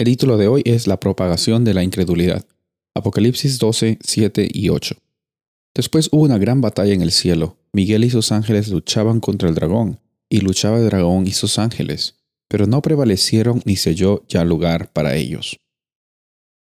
El título de hoy es La propagación de la incredulidad. Apocalipsis 12, 7 y 8. Después hubo una gran batalla en el cielo. Miguel y sus ángeles luchaban contra el dragón, y luchaba el dragón y sus ángeles, pero no prevalecieron ni selló ya lugar para ellos.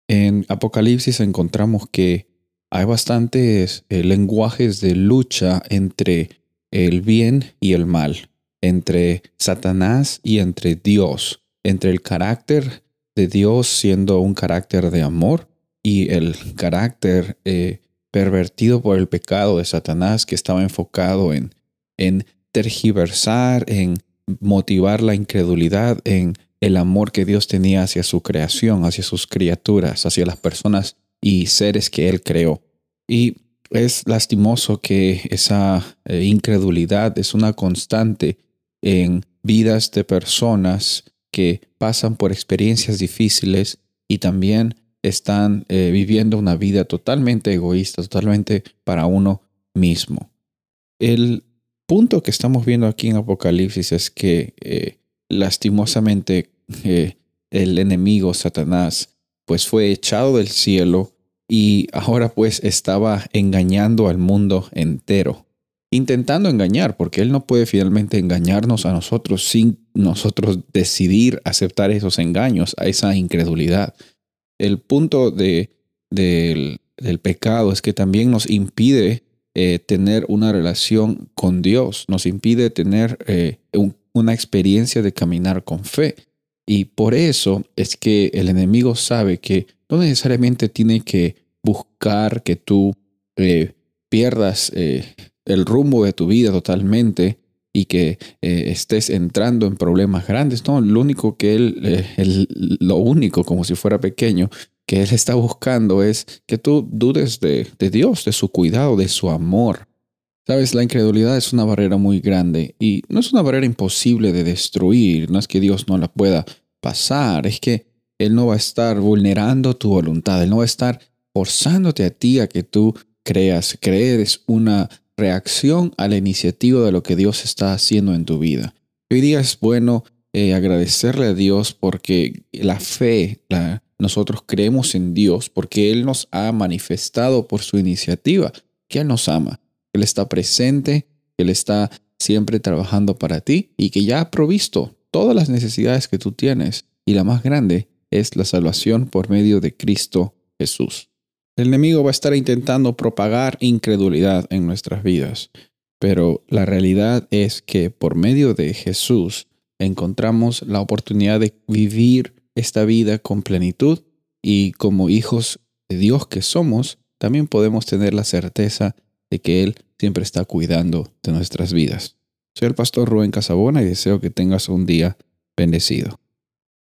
En Apocalipsis encontramos que hay bastantes eh, lenguajes de lucha entre el bien y el mal, entre Satanás y entre Dios, entre el carácter de Dios siendo un carácter de amor y el carácter eh, pervertido por el pecado de Satanás que estaba enfocado en, en tergiversar, en motivar la incredulidad, en el amor que Dios tenía hacia su creación, hacia sus criaturas, hacia las personas y seres que Él creó. Y es lastimoso que esa eh, incredulidad es una constante en vidas de personas que pasan por experiencias difíciles y también están eh, viviendo una vida totalmente egoísta, totalmente para uno mismo. El punto que estamos viendo aquí en Apocalipsis es que eh, lastimosamente eh, el enemigo Satanás pues fue echado del cielo y ahora pues estaba engañando al mundo entero intentando engañar, porque Él no puede finalmente engañarnos a nosotros sin nosotros decidir aceptar esos engaños, a esa incredulidad. El punto de, del, pecado es que también nos impide eh, tener una relación con Dios, nos impide tener eh, una experiencia de caminar con fe. Y por eso es que el enemigo sabe que no necesariamente tiene que buscar que tú eh, pierdas el rumbo de tu vida totalmente y que eh, estés entrando en problemas grandes. No, lo único que él, eh, lo único, como si fuera pequeño, que él está buscando es que tú dudes de, de Dios, de su cuidado, de su amor. Sabes, la incredulidad es una barrera muy grande y no es una barrera imposible de destruir, no es que Dios no la pueda pasar, es que Él no va a estar vulnerando tu voluntad, Él no va a estar forzándote a ti a que tú creas. Creer una reacción a la iniciativa de lo que Dios está haciendo en tu vida. Hoy día es bueno eh, agradecerle a Dios porque la fe, nosotros creemos en Dios porque Él nos ha manifestado por su iniciativa que Él nos ama, Él está presente, Él está siempre trabajando para ti y que ya ha provisto todas las necesidades que tú tienes y la más grande es la salvación por medio de Cristo Jesús. El enemigo va a estar intentando propagar incredulidad en nuestras vidas, pero la realidad es que por medio de Jesús encontramos la oportunidad de vivir esta vida con plenitud y como hijos de Dios que somos, también podemos tener la certeza de que Él siempre está cuidando de nuestras vidas. Soy el pastor Rubén Casabona y deseo que tengas un día bendecido.